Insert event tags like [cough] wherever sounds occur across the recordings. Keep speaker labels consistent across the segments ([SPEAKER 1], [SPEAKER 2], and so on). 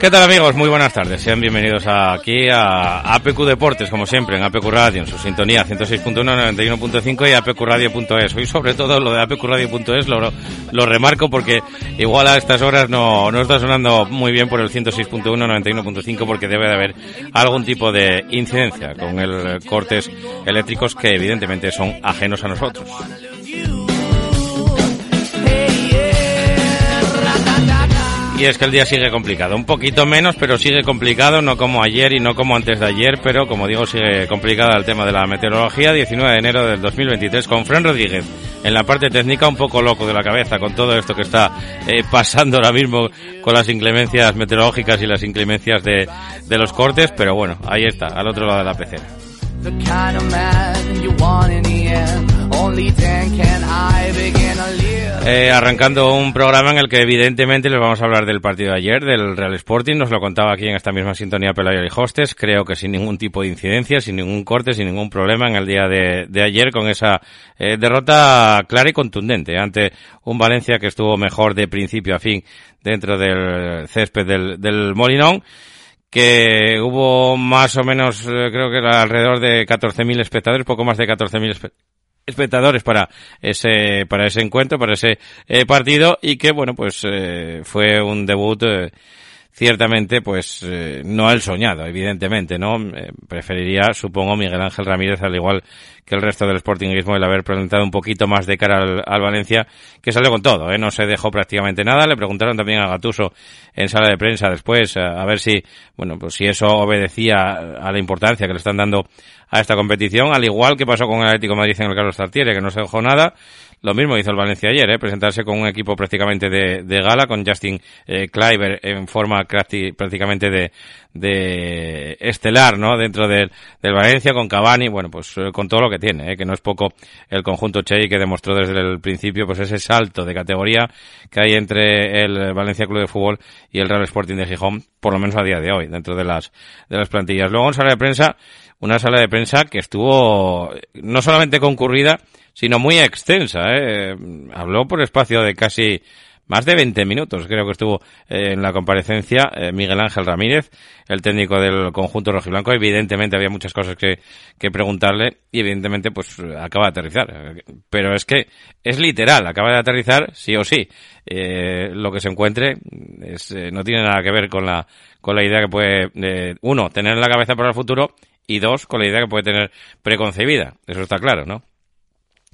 [SPEAKER 1] ¿Qué tal amigos? Muy buenas tardes. Sean bienvenidos aquí a APQ Deportes, como siempre, en APQ Radio, en su sintonía 106.1, 91.5 y apqradio.es. Hoy sobre todo lo de apqradio.es lo, lo remarco porque igual a estas horas no, no está sonando muy bien por el 106.1, 91.5 porque debe de haber algún tipo de incidencia con el cortes eléctricos que evidentemente son ajenos a nosotros. Y es que el día sigue complicado, un poquito menos, pero sigue complicado, no como ayer y no como antes de ayer, pero como digo, sigue complicado el tema de la meteorología. 19 de enero del 2023 con Fran Rodríguez en la parte técnica, un poco loco de la cabeza con todo esto que está eh, pasando ahora mismo con las inclemencias meteorológicas y las inclemencias de los cortes, pero bueno, ahí está, al otro lado de la pecera. Eh, arrancando un programa en el que evidentemente les vamos a hablar del partido de ayer, del Real Sporting, nos lo contaba aquí en esta misma sintonía Pelayo y Hostes, creo que sin ningún tipo de incidencia, sin ningún corte, sin ningún problema en el día de, ayer con esa eh, derrota clara y contundente ante un Valencia que estuvo mejor de principio a fin dentro del césped del Molinón que hubo más o menos, eh, creo que era alrededor de 14.000 espectadores, poco más de 14.000 espe- espectadores para ese para ese encuentro, para ese eh, partido y que bueno, pues eh, fue un debut eh, ciertamente pues eh, no el soñado, evidentemente, ¿no? Eh, preferiría, supongo, Miguel Ángel Ramírez al igual que el resto del Sportingismo el haber presentado un poquito más de cara al, al Valencia, que salió con todo, ¿eh? No se dejó prácticamente nada. Le preguntaron también a Gatuso en sala de prensa después a, a ver si, bueno, pues si eso obedecía a la importancia que le están dando a esta competición, al igual que pasó con el Atlético Madrid en el Carlos Tartiere, que no se dejó nada. Lo mismo hizo el Valencia ayer, ¿eh? presentarse con un equipo prácticamente de, de gala, con Justin eh, Kleiber en forma prácticamente de, de estelar, ¿no? Dentro del, del Valencia, con Cavani, bueno, pues eh, con todo lo que tiene, ¿eh? que no es poco el conjunto Chey que demostró desde el principio, pues ese salto de categoría que hay entre el Valencia Club de Fútbol y el Real Sporting de Gijón, por lo menos a día de hoy, dentro de las, de las plantillas. Luego en sala de prensa, una sala de prensa que estuvo no solamente concurrida, sino muy extensa. ¿eh? Habló por espacio de casi más de 20 minutos, creo que estuvo eh, en la comparecencia eh, Miguel Ángel Ramírez, el técnico del conjunto rojiblanco. Evidentemente había muchas cosas que, que preguntarle y evidentemente pues acaba de aterrizar. Pero es que es literal, acaba de aterrizar sí o sí. Eh, lo que se encuentre es, eh, no tiene nada que ver con la, con la idea que puede, uno, tener en la cabeza para el futuro y dos, con la idea que puede tener preconcebida. Eso está claro, ¿no?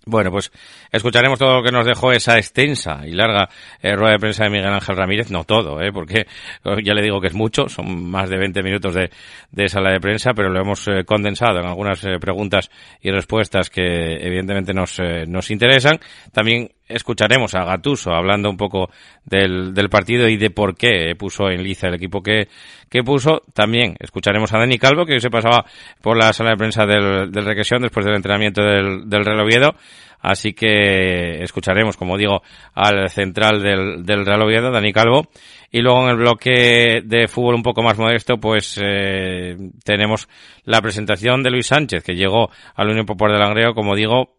[SPEAKER 1] Bueno, pues escucharemos todo lo que nos dejó esa extensa y larga eh, rueda de prensa de Miguel Ángel Ramírez. No todo, ¿eh? porque eh, ya le digo que es mucho, son más de 20 minutos de, de sala de prensa, pero lo hemos eh, condensado en algunas preguntas y respuestas que evidentemente nos, nos interesan. También escucharemos a Gatuso hablando un poco del, del partido y de por qué puso en liza el equipo que, que puso. También escucharemos a Dani Calvo, que hoy se pasaba por la sala de prensa del, del Requesión después del entrenamiento del, del Real Oviedo. Así que escucharemos, como digo, al central del, del Real Oviedo, Dani Calvo. Y luego en el bloque de fútbol un poco más modesto, pues eh, tenemos la presentación de Luis Sánchez, que llegó al Unión Popular de Langreo, como digo,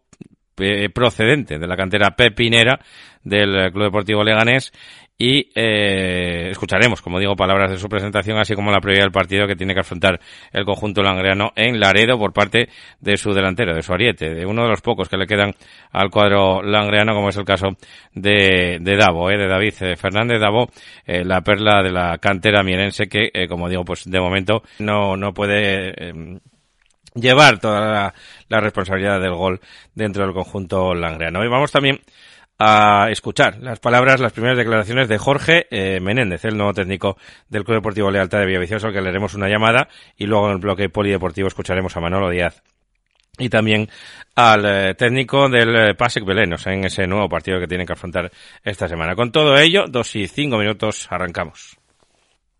[SPEAKER 1] eh, procedente de la cantera pepinera del eh, Club Deportivo Leganés y eh, escucharemos, como digo, palabras de su presentación, así como la previa del partido que tiene que afrontar el conjunto langreano en Laredo por parte de su delantero, de su ariete, de uno de los pocos que le quedan al cuadro langreano, como es el caso de, de Davo, eh, de David eh, Fernández Davo, eh, la perla de la cantera mierense que, eh, como digo, pues de momento no, no puede eh, llevar toda la, responsabilidad del gol dentro del conjunto langreano. Y vamos también a escuchar las palabras, las primeras declaraciones de Jorge eh, Menéndez, el nuevo técnico del Club Deportivo Lealtad de Villaviciosa, al que le haremos una llamada y luego en el bloque polideportivo escucharemos a Manolo Díaz y también al eh, técnico del eh, Pasek Belén, o sea, en ese nuevo partido que tienen que afrontar esta semana. Con todo ello, dos y cinco minutos, arrancamos.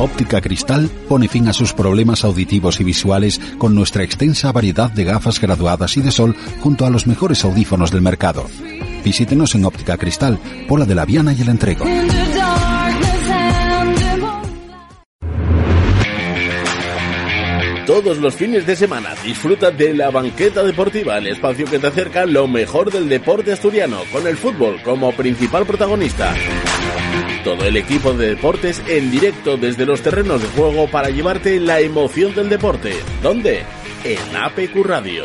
[SPEAKER 2] Óptica Cristal pone fin a sus problemas auditivos y visuales con nuestra extensa variedad de gafas graduadas y de sol junto a los mejores audífonos del mercado. Visítenos en Óptica Cristal, Pola de la Viana y el Entrego.
[SPEAKER 3] Todos los fines de semana disfruta de la banqueta deportiva, el espacio que te acerca lo mejor del deporte asturiano, con el fútbol como principal protagonista. Todo el equipo de deportes en directo desde los terrenos de juego para llevarte la emoción del deporte. ¿Dónde? En APQ Radio.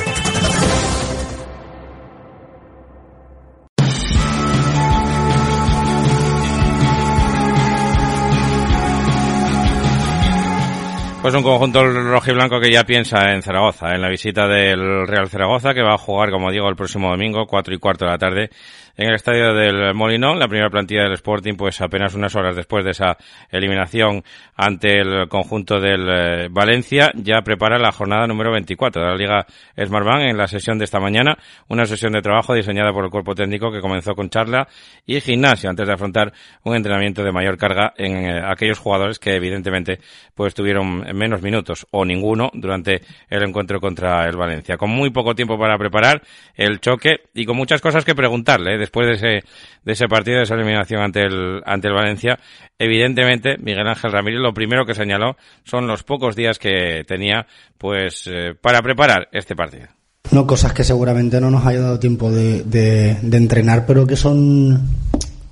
[SPEAKER 1] Pues un conjunto rojo y blanco que ya piensa en Zaragoza, en la visita del Real Zaragoza, que va a jugar, como digo, el próximo domingo, cuatro y cuarto de la tarde, en el estadio del Molinón, la primera plantilla del Sporting, pues apenas unas horas después de esa eliminación ante el conjunto del eh, Valencia, ya prepara la jornada número 24 de la Liga Smartbank en la sesión de esta mañana, una sesión de trabajo diseñada por el cuerpo técnico que comenzó con charla y gimnasio antes de afrontar un entrenamiento de mayor carga en eh, aquellos jugadores que evidentemente pues tuvieron menos minutos o ninguno durante el encuentro contra el Valencia. Con muy poco tiempo para preparar el choque y con muchas cosas que preguntarle después de ese, de ese partido, de esa eliminación ante el, ante el Valencia. Evidentemente, Miguel Ángel Ramírez lo primero que señaló son los pocos días que tenía pues eh, para preparar este partido.
[SPEAKER 4] No, cosas que seguramente no nos haya dado tiempo de, entrenar, pero que son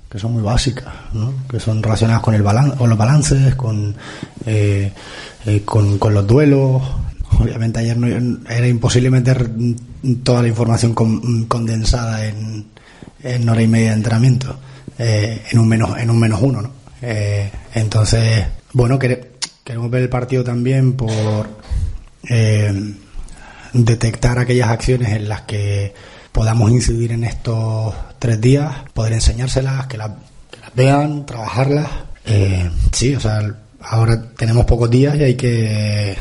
[SPEAKER 4] que son muy básicas, ¿no? que son relacionadas con el balan con los balances, con, eh, eh, con, con, los duelos. Obviamente ayer no, era imposible meter toda la información condensada en, en hora y media de entrenamiento, eh, en un menos en un menos uno, ¿no? Eh, entonces, bueno, queremos ver el partido también por eh, detectar aquellas acciones en las que podamos incidir en estos tres días, poder enseñárselas, que las, que las vean, trabajarlas. sí, o sea, ahora tenemos pocos días y hay que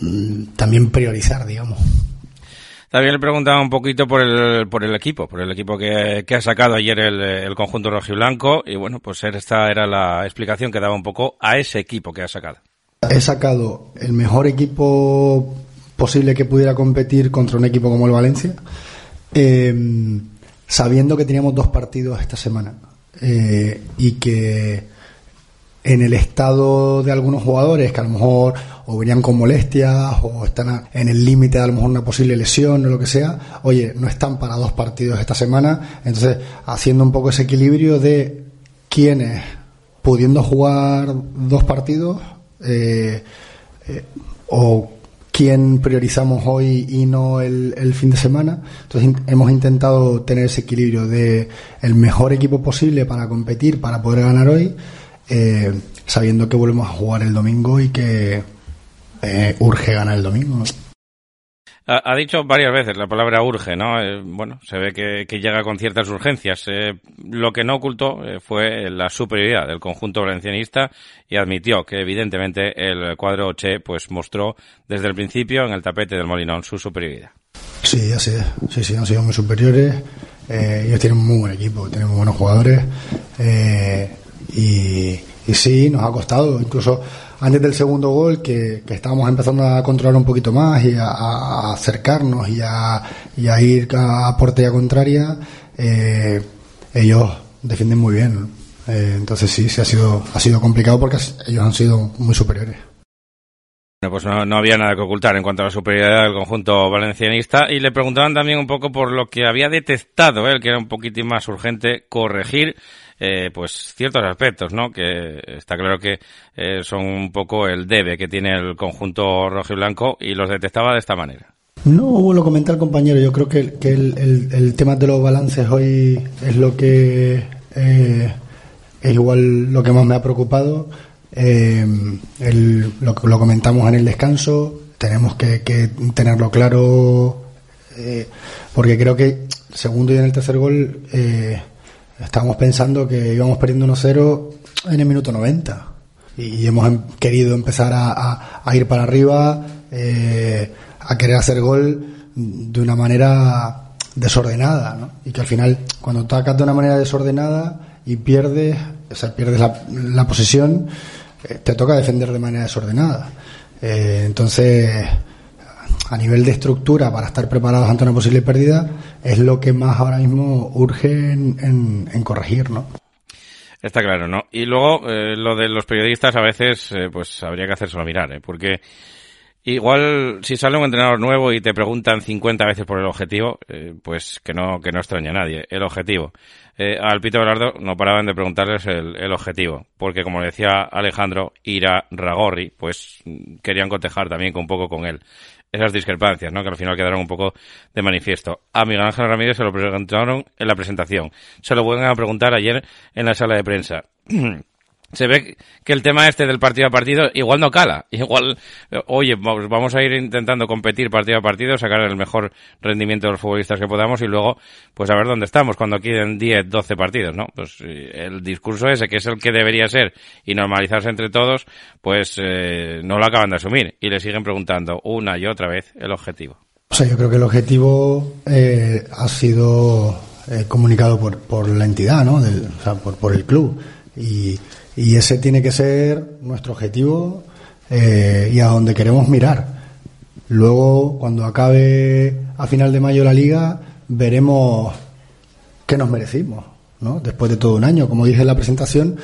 [SPEAKER 4] mm, también priorizar, digamos.
[SPEAKER 1] También le preguntaba un poquito por el, por el equipo, por el equipo que, ha sacado ayer el, el conjunto rojiblanco y bueno, pues esta era la explicación que daba un poco a ese equipo que ha sacado.
[SPEAKER 4] He sacado el mejor equipo posible que pudiera competir contra un equipo como el Valencia, eh, sabiendo que teníamos dos partidos esta semana eh, y que en el estado de algunos jugadores que a lo mejor o venían con molestias o están en el límite de a lo mejor una posible lesión o lo que sea, oye, no están para dos partidos esta semana, entonces haciendo un poco ese equilibrio de quienes pudiendo jugar dos partidos eh, eh, o quién priorizamos hoy y no el, el, fin de semana. Entonces hemos intentado tener ese equilibrio de el mejor equipo posible para competir, para poder ganar hoy, eh, sabiendo que volvemos a jugar el domingo y que eh, urge ganar el domingo.
[SPEAKER 1] Ha, dicho varias veces la palabra urge, ¿no? Eh, bueno, se ve que, llega con ciertas urgencias. lo que no ocultó fue la superioridad del conjunto valencianista y admitió que evidentemente el cuadro Che pues mostró desde el principio en el tapete del Molinón su superioridad.
[SPEAKER 4] Sí, así es. Sí, sí, han sido muy superiores. Eh, ellos tienen muy buen equipo, tienen muy buenos jugadores. eh, y, sí, nos ha costado. Incluso antes del segundo gol, que, estábamos empezando a controlar un poquito más y a, acercarnos y a, ir a portería contraria, eh, ellos defienden muy bien. Eh, entonces sí, sí ha sido, ha sido complicado porque ellos han sido muy superiores.
[SPEAKER 1] Bueno, pues no, había nada que ocultar en cuanto a la superioridad del conjunto valencianista y le preguntaban también un poco por lo que había detectado él, que era un poquitín más urgente corregir eh, pues ciertos aspectos, ¿no? Que está claro que eh, son un poco el debe que tiene el conjunto rojo y blanco y los detectaba de esta manera.
[SPEAKER 4] No, lo comenté al compañero. Yo creo que, que el, el- el tema de los balances hoy es lo que eh, es igual lo que más me ha preocupado. Eh, el- lo, comentamos en el descanso. Tenemos que, tenerlo claro eh, porque creo que el segundo y en el tercer gol estábamos pensando que íbamos perdiendo 1-0 en el minuto 90 y hemos em- querido empezar a, ir para arriba, eh, a querer hacer gol de una manera desordenada, ¿no? Y que al final, cuando atacas de una manera desordenada y pierdes, o sea, pierdes la, la posesión, eh, te toca defender de manera desordenada. Eh, entonces, a nivel de estructura, para estar preparados ante una posible pérdida, es lo que más ahora mismo urge en, en- en corregir, ¿no?
[SPEAKER 1] Está claro, ¿no? Y luego, eh, lo de los periodistas a veces, eh, pues habría que hacérselo mirar, ¿eh? Porque igual si sale un entrenador nuevo y te preguntan 50 veces por el objetivo, eh, pues que no, que no extraña a nadie. El objetivo. Eh, al Pito Velardo no paraban de preguntarles el, el objetivo, porque como decía Alejandro, Ira Ragorri, pues mm, querían cotejar también un poco con él. Esas discrepancias, ¿no? Que al final quedaron un poco de manifiesto. A Miguel Ángel Ramírez se lo preguntaron en la presentación. Se lo vuelven a preguntar ayer en la sala de prensa. [clears throat] se ve que el tema este del partido a partido igual no cala. [laughs] Igual, oye, vamos vamos a ir intentando competir partido a partido, sacar el mejor rendimiento de los futbolistas que podamos y luego, pues a ver dónde estamos cuando queden 10, 12 partidos, ¿no? Pues eh, el discurso ese, que es el que debería ser y normalizarse entre todos, pues eh, no lo acaban de asumir y le siguen preguntando una y otra vez el objetivo.
[SPEAKER 4] O sea, yo creo que el objetivo eh, ha sido eh, comunicado por, por la entidad, ¿no? Del- o sea, por, por el club. Y, y ese tiene que ser nuestro objetivo eh, y a donde queremos mirar. Luego, cuando acabe a final de mayo la liga, veremos qué nos merecimos, ¿no? Después de todo un año, como dije en la presentación,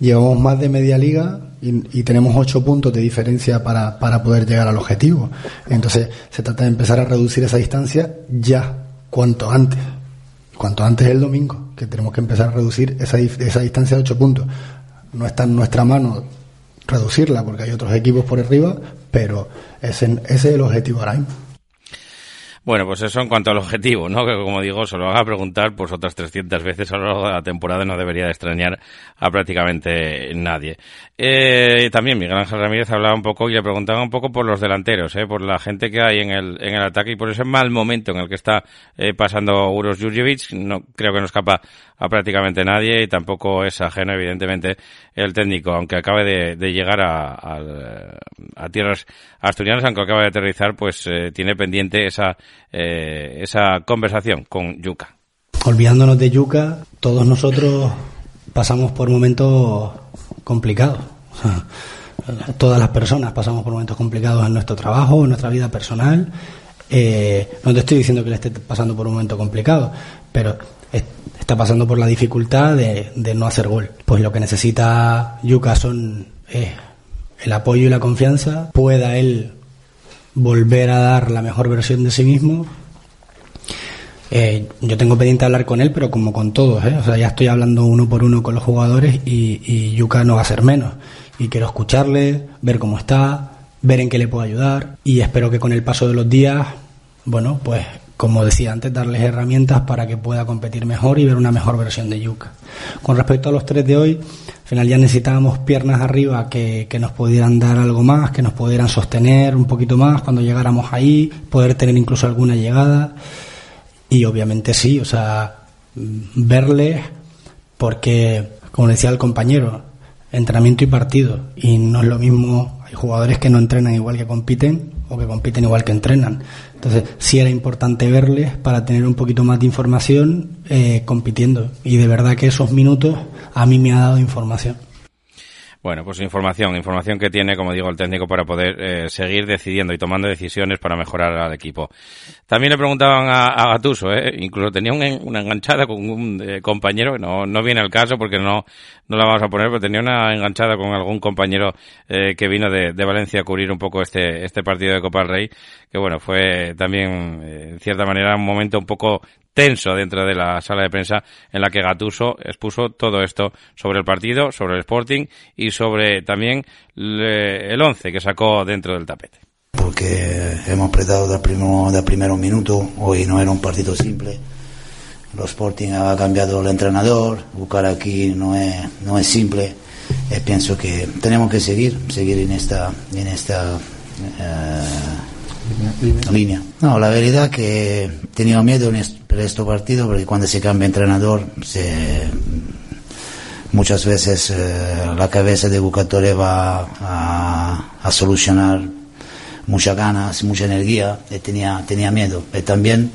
[SPEAKER 4] llevamos más de media liga y, y tenemos ocho puntos de diferencia para, para poder llegar al objetivo. Entonces, se trata de empezar a reducir esa distancia ya, cuanto antes. Cuanto antes el domingo, que tenemos que empezar a reducir esa, esa distancia de ocho puntos. No está en nuestra mano reducirla porque hay otros equipos por arriba, pero ese, ese es el objetivo ahora.
[SPEAKER 1] Bueno, pues eso en cuanto al objetivo, ¿no? Que como digo, se lo van a preguntar pues otras 300 veces a lo largo de la temporada, no debería de extrañar a prácticamente nadie. Eh, también Miguel Ángel Ramírez hablaba un poco y le preguntaba un poco por los delanteros, ¿eh? Por la gente que hay en el, en el ataque y por ese mal momento en el que está eh, pasando Uros Jurjevic. No, creo que no escapa a prácticamente nadie y tampoco es ajeno, evidentemente, el técnico, aunque acabe de, llegar a, tierras asturianas, aunque acabe de aterrizar, pues eh, tiene pendiente esa, eh, esa conversación con Yuka.
[SPEAKER 4] olvidándonos de Yuca, todos nosotros pasamos por momentos complicados. [laughs] Todas las personas pasamos por momentos complicados en nuestro trabajo, en nuestra vida personal. Eh, no te estoy diciendo que le esté pasando por un momento complicado, pero está pasando por la dificultad de, de no hacer gol. Pues lo que necesita Yuca son es el apoyo y la confianza, pueda él volver a dar la mejor versión de sí mismo eh, yo tengo pendiente hablar con él, pero como con todos, ¿eh? O sea, ya estoy hablando uno por uno con los jugadores y, y Yuka no va a ser menos. Y quiero escucharle, ver cómo está, ver en qué le puedo ayudar y espero que con el paso de los días, bueno, pues como decía antes, darles herramientas para que pueda competir mejor y ver una mejor versión de Yuka. Con respecto a los tres de hoy, al final ya necesitábamos piernas arriba que, que nos pudieran dar algo más, que nos pudieran sostener un poquito más cuando llegáramos ahí, poder tener incluso alguna llegada. Y obviamente sí, o sea, verles, porque, como decía el compañero, entrenamiento y partido. Y no es lo mismo, hay jugadores que no entrenan igual que compiten, o que compiten igual que entrenan. Entonces, sí era importante verles para tener un poquito más de información eh, compitiendo. Y de verdad que esos minutos a mí me ha dado información.
[SPEAKER 1] Bueno, pues información, información que tiene, como digo, el técnico para poder eh, seguir decidiendo y tomando decisiones para mejorar al equipo. También le preguntaban a, a Gatuso, ¿eh? incluso tenía una enganchada con un eh, compañero, no, no viene al caso porque no, no la vamos a poner, pero tenía una enganchada con algún compañero eh, que vino de, de, Valencia a cubrir un poco este, este partido de Copa del Rey, que bueno, fue también, eh, en cierta manera, un momento un poco tenso dentro de la sala de prensa en la que Gatuso expuso todo esto sobre el partido, sobre el Sporting y sobre también le, el once que sacó dentro del tapete.
[SPEAKER 5] Porque hemos apretado del primero minuto, hoy no era un partido simple. Lo Sporting ha cambiado el entrenador, buscar aquí no es, no es simple. Y pienso que tenemos que seguir, seguir en esta, en esta eh, línea. No, la verdad que tenido miedo en este, partido porque cuando se cambia entrenador muchas veces eh, la cabeza de Bucatore va a, solucionar muchas ganas, mucha energía y tenía, tenía miedo. Y también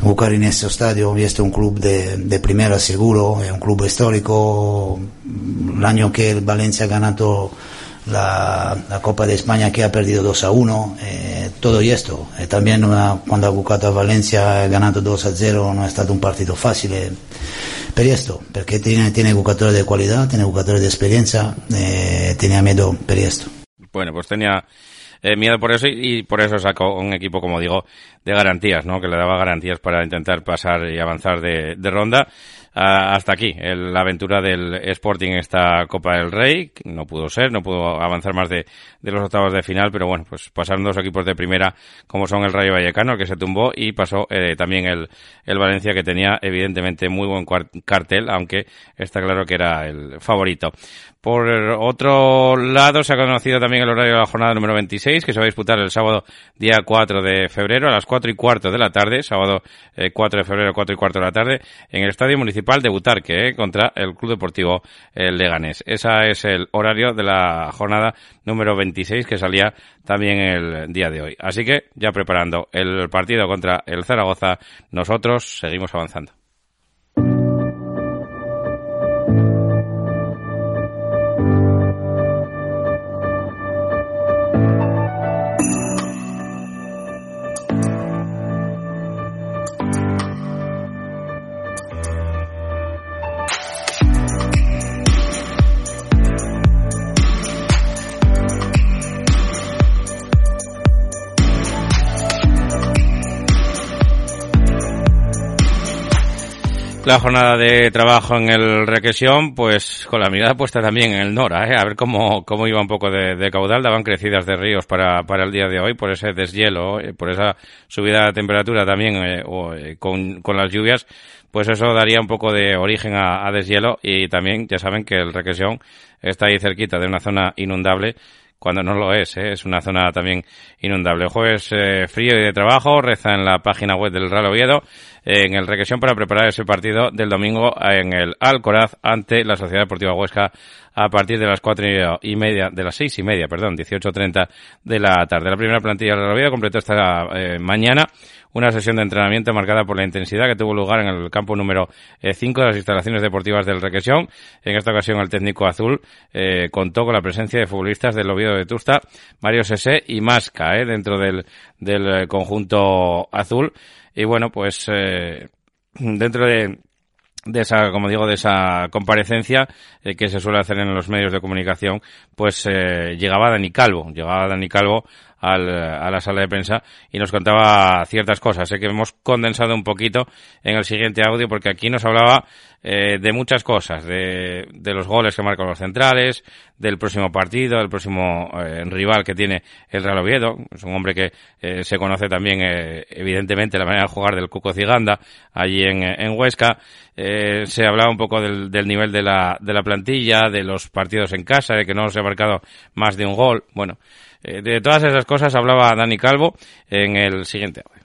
[SPEAKER 5] buscar en este estadio, este es un club de, de primera seguro, es un club histórico, el año que el Valencia ha ganado la, la, Copa de España que ha perdido 2 a 1, eh, todo y esto. Eh, también una, cuando ha buscado a Valencia ganando 2 a 0 no ha estado un partido fácil. Eh, per esto, perché tiene, tiene jugadores de cualidad, tiene jugadores de experiencia, eh, tenía miedo per esto.
[SPEAKER 1] Bueno, pues tenía eh, miedo por eso y, y, por eso sacó un equipo, como digo, de garantías, ¿no? Que le daba garantías para intentar pasar y avanzar de, de ronda. Uh, hasta aquí el, la aventura del Sporting en esta Copa del Rey. No pudo ser, no pudo avanzar más de, de, los octavos de final, pero bueno, pues pasaron dos equipos de primera como son el Rayo Vallecano, que se tumbó, y pasó eh, también el, el Valencia, que tenía evidentemente muy buen cartel, aunque está claro que era el favorito. Por otro lado, se ha conocido también el horario de la jornada número 26, que se va a disputar el sábado día 4 de febrero a las 4 y cuarto de la tarde, sábado eh, 4 de febrero, 4 y cuarto de la tarde, en el Estadio Municipal de Butarque, eh, contra el Club Deportivo eh, Leganés. Ese es el horario de la jornada número 26 que salía también el día de hoy. Así que, ya preparando el partido contra el Zaragoza, nosotros seguimos avanzando. La jornada de trabajo en el Requesión, pues con la mirada puesta también en el Nora, ¿eh? a ver cómo, cómo iba un poco de, caudal, daban crecidas de ríos para, para el día de hoy, por ese deshielo, eh, por esa subida de temperatura también, eh, eh, con, con las lluvias, pues eso daría un poco de origen a, a deshielo y también ya saben que el Requesión está ahí cerquita de una zona inundable cuando no lo es, ¿eh? es una zona también inundable. Jueves eh, frío y de trabajo, reza en la página web del Real Oviedo, eh, en el Requesión para preparar ese partido del domingo en el Alcoraz ante la Sociedad Deportiva Huesca a partir de las cuatro y media, de las seis y media, perdón, 18.30 de la tarde. La primera plantilla del Real Oviedo completó esta eh, mañana una sesión de entrenamiento marcada por la intensidad que tuvo lugar en el campo número 5 eh, de las instalaciones deportivas del Requesión. En esta ocasión el técnico azul eh, contó con la presencia de futbolistas del Oviedo de Tusta, Mario Sese y Masca, eh, dentro del, del conjunto azul. Y bueno, pues eh, dentro de de esa, como digo, de esa comparecencia eh, que se suele hacer en los medios de comunicación, pues eh, llegaba Dani Calvo, llegaba Dani Calvo al, a la sala de prensa y nos contaba ciertas cosas. Sé que hemos condensado un poquito en el siguiente audio porque aquí nos hablaba eh, de muchas cosas, de, de, los goles que marcan los centrales, del próximo partido, del próximo eh, rival que tiene el Real Oviedo. Es un hombre que eh, se conoce también, eh, evidentemente, la manera de jugar del Cuco Ciganda allí en, en Huesca. Eh, se hablaba un poco del, del, nivel de la, de la plantilla, de los partidos en casa, de que no se ha marcado más de un gol. Bueno, eh, de todas esas cosas hablaba Dani Calvo en el siguiente audio.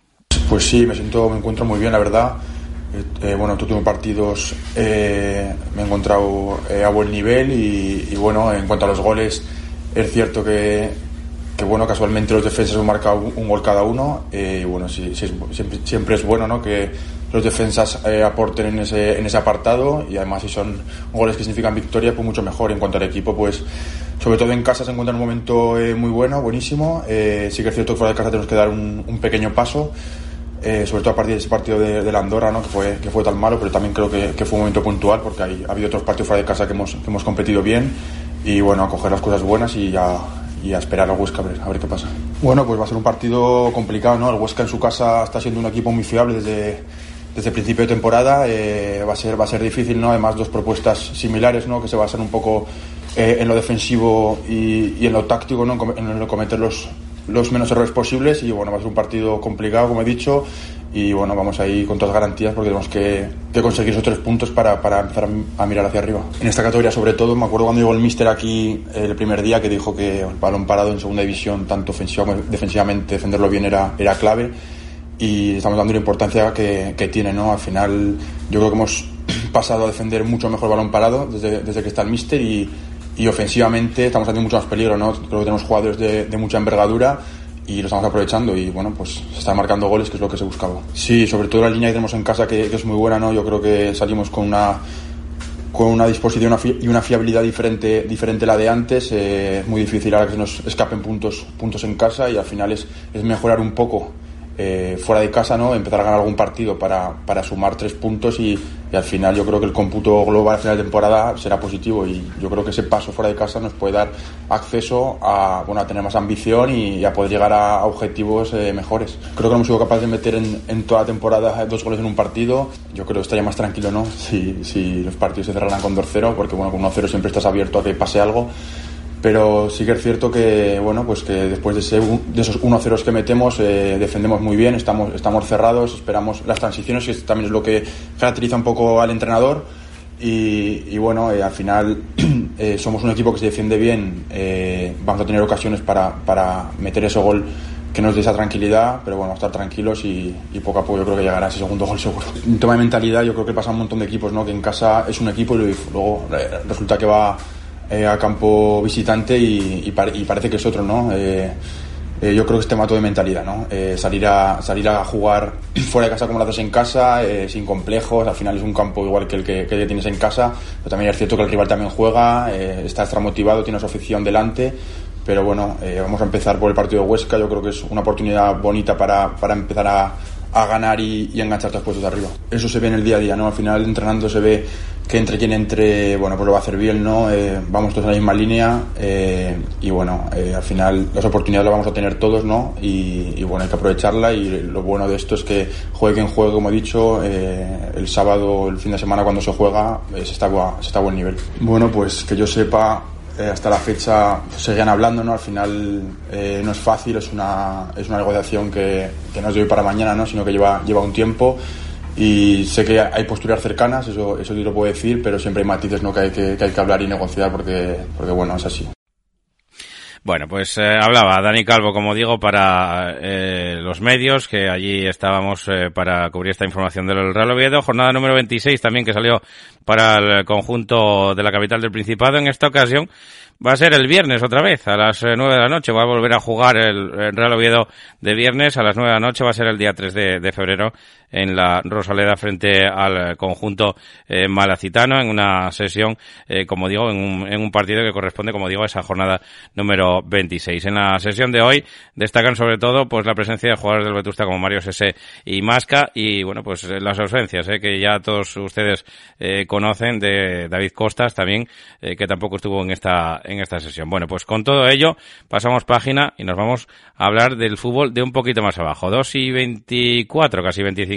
[SPEAKER 6] Pues sí, me siento, me encuentro muy bien, la verdad. Eh, bueno, en últimos partidos eh, me he encontrado eh, a buen nivel y, y, bueno, en cuanto a los goles, es cierto que, que bueno, casualmente los defensas han marcado un, gol cada uno. eh, y bueno, sí, sí siempre, siempre es bueno ¿no? que los defensas eh, aporten en ese, en ese apartado y además si son goles que significan victoria, pues mucho mejor. En cuanto al equipo, pues sobre todo en casa se encuentra en un momento eh, muy bueno, buenísimo. Eh, sí que es cierto que fuera de casa tenemos que dar un, un pequeño paso. eh, sobre todo a partir de ese partido de, de la Andorra, ¿no? que, fue, que fue tan malo, pero también creo que, que fue un momento puntual porque hay, ha habido otros partidos fuera de casa que hemos, que hemos competido bien y bueno, a coger las cosas buenas y a, y a esperar al Huesca a ver, a ver qué pasa. Bueno, pues va a ser un partido complicado, ¿no? El Huesca en su casa está siendo un equipo muy fiable desde, desde el principio de temporada, eh, va, a ser, va a ser difícil, ¿no? Además, dos propuestas similares, ¿no? Que se basan un poco eh, en lo defensivo y, y en lo táctico, ¿no? En, en cometer los, los menos errores posibles y bueno, va a ser un partido complicado, como he dicho, y bueno, vamos ahí con todas las garantías porque tenemos que, que conseguir esos tres puntos para, para empezar a, mirar hacia arriba. En esta categoría, sobre todo, me acuerdo cuando llegó el míster aquí el primer día que dijo que el balón parado en segunda división, tanto ofensiva como defensivamente, defenderlo bien era, era clave y estamos dando la importancia que, que tiene, ¿no? Al final, yo creo que hemos [clears throat] pasado a defender mucho mejor balón parado desde, desde que está el míster y, y ofensivamente estamos haciendo mucho más peligro, ¿no? Creo que tenemos jugadores de, de mucha envergadura y lo estamos aprovechando y bueno, pues se están marcando goles, que es lo que se buscaba. Sí, sobre todo la línea que tenemos en casa que, que es muy buena, ¿no? Yo creo que salimos con una con una disposición y una fiabilidad diferente diferente a la de antes. eh, es muy difícil ahora que se nos escapen puntos puntos en casa y al final es, es mejorar un poco eh, fuera de casa, ¿no? Empezar a ganar algún partido para, para sumar tres puntos y, y al final yo creo que el cómputo global a final de temporada será positivo y yo creo que ese paso fuera de casa nos puede dar acceso a, bueno, a tener más ambición y, a poder llegar a, objetivos eh, mejores. Creo que hemos sido capaces de meter en, en toda la temporada dos goles en un partido. Yo creo que estaría más tranquilo, ¿no? [laughs] Si, si los partidos se cerraran con 2-0, porque bueno, con 1-0 siempre estás abierto a que pase algo pero sí que es cierto que bueno pues que después de, ese, de esos 1-0 que metemos eh, defendemos muy bien estamos estamos cerrados esperamos las transiciones que también es lo que caracteriza un poco al entrenador y, y bueno eh, al final [clears throat] eh, somos un equipo que se defiende bien eh, vamos a tener ocasiones para, para meter ese gol que nos dé esa tranquilidad, pero bueno, estar tranquilos y, y poco a poco yo creo que llegará ese segundo gol [laughs] seguro. Un tema de mentalidad, yo creo que pasa un montón de equipos, ¿no? Que en casa es un equipo y luego eh, resulta que va eh, a campo visitante y, y pare- y parece que es otro, ¿no? Eh, eh, yo creo que es tema todo de mentalidad, ¿no? Eh, salir, a, salir a jugar [clears throat] fuera de casa como lo haces en casa, eh, sin complejos, al final es un campo igual que el que, tienes en casa, pero también es cierto que el rival también juega, está extra motivado, tiene su afición delante, pero bueno, vamos a empezar por el partido de Huesca, yo creo que es una oportunidad bonita para, para empezar a, a ganar y, y enganchar los puestos de arriba. Eso se ve en el día a día, ¿no? Al final entrenando se ve que entre quien entre, bueno, pues lo va a hacer bien, ¿no? Eh, vamos todos en la misma línea eh, y bueno, eh, al final las oportunidades las vamos a tener todos, ¿no? Y, bueno, hay que aprovecharla y lo bueno de esto es que juegue quien juegue, como he dicho, el sábado, el fin de semana cuando se juega, se, está, se está a buen nivel. Bueno, pues que yo sepa, eh, hasta la fecha seguían hablando, ¿no? Al final eh, no es fácil, es una, es una negociación que, que no es de hoy para mañana, ¿no? Sino que lleva, lleva un tiempo y sé que hay posturas cercanas, eso, eso sí lo puedo decir, pero siempre hay matices, ¿no? Que hay que, que hay que hablar y negociar porque, porque bueno, es así.
[SPEAKER 1] Bueno, pues eh, hablaba Dani Calvo, como digo, para eh, los medios, que allí estábamos eh, para cubrir esta información del Real Oviedo. Jornada número 26 también que salió para el conjunto de la capital del Principado. En esta ocasión va a ser el viernes otra vez, a las eh, 9 de la noche. Va a volver a jugar el, Real Oviedo de viernes a las 9 de la noche. Va a ser el día 3 de, de febrero en la Rosaleda frente al conjunto eh, malacitano en una sesión, eh, como digo, en un, en un partido que corresponde, como digo, a esa jornada número 26. En la sesión de hoy destacan sobre todo pues la presencia de jugadores del Vetusta como Mario Sese y Masca y bueno, pues eh, las ausencias eh, que ya todos ustedes eh, conocen de David Costas también, eh, que tampoco estuvo en esta en esta sesión. Bueno, pues con todo ello pasamos página y nos vamos a hablar del fútbol de un poquito más abajo, 2 y 24, casi 25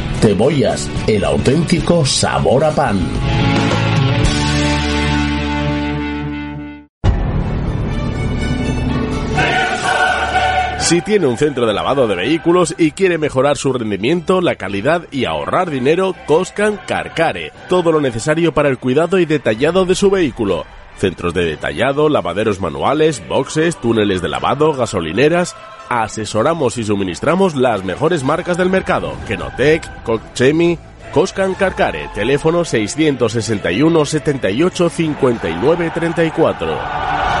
[SPEAKER 7] Cebollas, el auténtico sabor a pan. Si tiene un centro de lavado de vehículos y quiere mejorar su rendimiento, la calidad y ahorrar dinero, Coscan Carcare. Todo lo necesario para el cuidado y detallado de su vehículo. Centros de detallado, lavaderos manuales, boxes, túneles de lavado, gasolineras. Asesoramos y suministramos las mejores marcas del mercado. Kenotec, Cochemi, Coscan Carcare. Teléfono 661 78 59 34.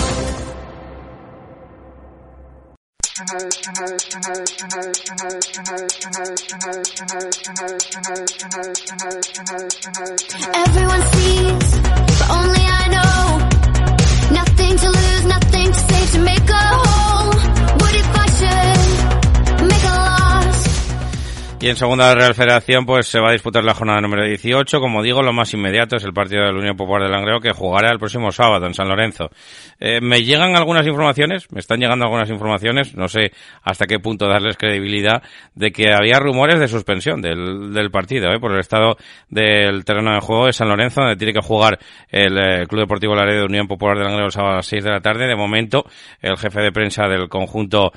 [SPEAKER 8] Everyone sees, but only I know. Nothing to lose, nothing to save to make
[SPEAKER 1] Y en segunda Real Federación pues se va a disputar la jornada número 18. Como digo, lo más inmediato es el partido de la Unión Popular de Langreo que jugará el próximo sábado en San Lorenzo. Eh, me llegan algunas informaciones, me están llegando algunas informaciones, no sé hasta qué punto darles credibilidad, de que había rumores de suspensión del, del partido, eh, por el estado del terreno de juego de San Lorenzo, donde tiene que jugar el eh, Club Deportivo Laredo de Unión Popular de Langreo el sábado a las 6 de la tarde. De momento, el jefe de prensa del conjunto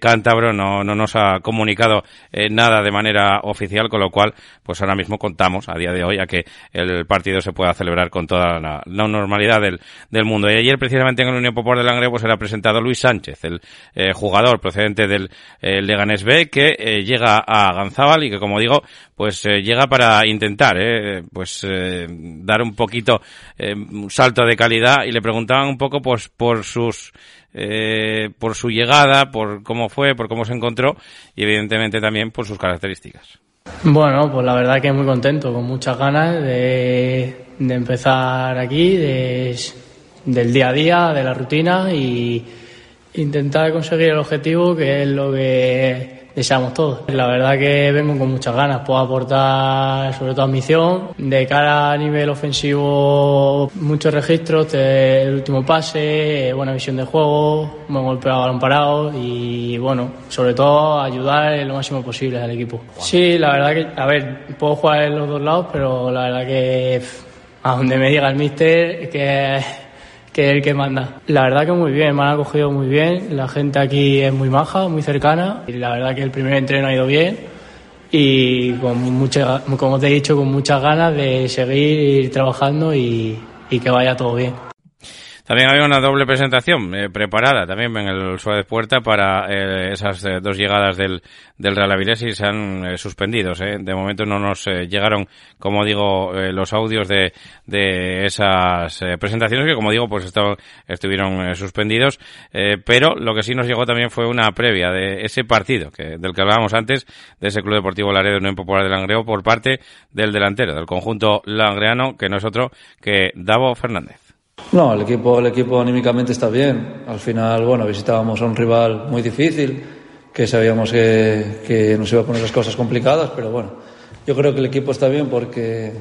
[SPEAKER 1] cántabro no, no nos ha comunicado eh, de manera oficial, con lo cual, pues ahora mismo contamos a día de hoy a que el partido se pueda celebrar con toda la, normalidad del, del mundo. Y ayer, precisamente en la Unión Popular de Langreo, pues era presentado Luis Sánchez, el eh, jugador procedente del Leganés B, que eh, llega a Ganzábal y que, como digo, pues eh, llega para intentar, eh, pues dar un poquito un salto de calidad y le preguntaban un poco, pues por sus eh, por su llegada, por cómo fue, por cómo se encontró y evidentemente también por sus características.
[SPEAKER 9] Bueno, pues la verdad que muy contento, con muchas ganas de, de empezar aquí, de, del día a día, de la rutina y intentar conseguir el objetivo que es lo que deseamos todos. La verdad que vengo con muchas ganas, puedo aportar sobre todo ambición, de cara a nivel ofensivo muchos registros, el último pase, buena visión de juego, buen golpe a balón parado y bueno, sobre todo ayudar lo máximo posible al equipo. Sí, la verdad que, a ver, puedo jugar en los dos lados, pero la verdad que a donde me diga el míster que que es el que manda. La verdad que muy bien, me han acogido muy bien, la gente aquí es muy maja, muy cercana y la verdad que el primer entreno ha ido bien y con mucha, como te he dicho, con muchas ganas de seguir trabajando y, y que vaya todo bien.
[SPEAKER 1] También había una doble presentación eh, preparada también en el Suárez Puerta para eh, esas eh, dos llegadas del, del Real Avilés y se han eh, suspendidos. eh. De momento no nos llegaron, como digo, los audios de, de esas presentaciones que, como digo, pues esto- estuvieron suspendidos. Pero lo que sí nos llegó también fue una previa de ese partido que, del que hablábamos antes, de ese Club Deportivo Laredo Unión Popular de Langreo por parte del delantero, del conjunto langreano, que no es otro que Davo Fernández.
[SPEAKER 10] No, el equipo, el equipo anímicamente está bien. Al final, bueno, visitábamos a un rival muy difícil, que sabíamos que, nos iba a poner las cosas complicadas, pero bueno, yo creo que el equipo está bien porque